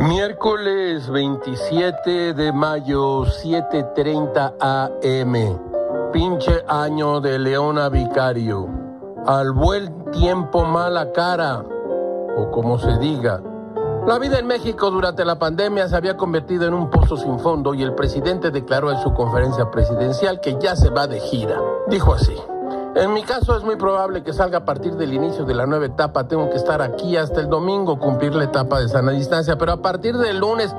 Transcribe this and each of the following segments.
lunes 27 de mayo, 7:30 AM. Pinche año de Leona Vicario. Al buen tiempo mala cara, o como se diga. La vida en México durante la pandemia se había convertido en un pozo sin fondo y el presidente declaró en su conferencia presidencial que ya se va de gira. Dijo así. En mi caso es muy probable que salga a partir del inicio de la nueva etapa. Tengo que estar aquí hasta el domingo, cumplir la etapa de sana distancia, pero a partir del lunes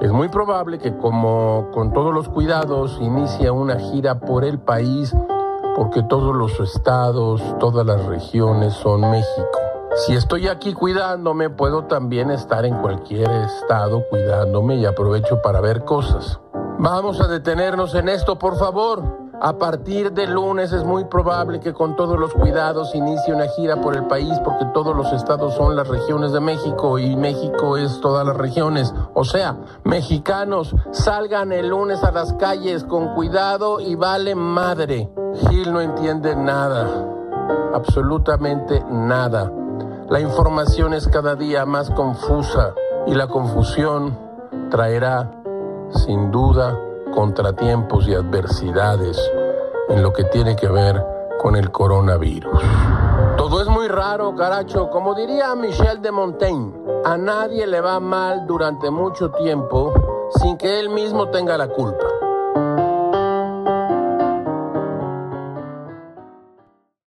es muy probable que como con todos los cuidados inicie una gira por el país, porque todos los estados, todas las regiones son México. Si estoy aquí cuidándome, puedo también estar en cualquier estado cuidándome y aprovecho para ver cosas. Vamos a detenernos en esto, por favor. A partir de lunes es muy probable que con todos los cuidados inicie una gira por el país porque todos los estados son las regiones de México y México es todas las regiones. O sea, mexicanos, salgan el lunes a las calles con cuidado y vale madre. Gil no entiende nada, absolutamente nada. La información es cada día más confusa y la confusión traerá, sin duda, contratiempos y adversidades en lo que tiene que ver con el coronavirus. Todo es muy raro, caracho. Como diría Michel de Montaigne, a nadie le va mal durante mucho tiempo sin que él mismo tenga la culpa.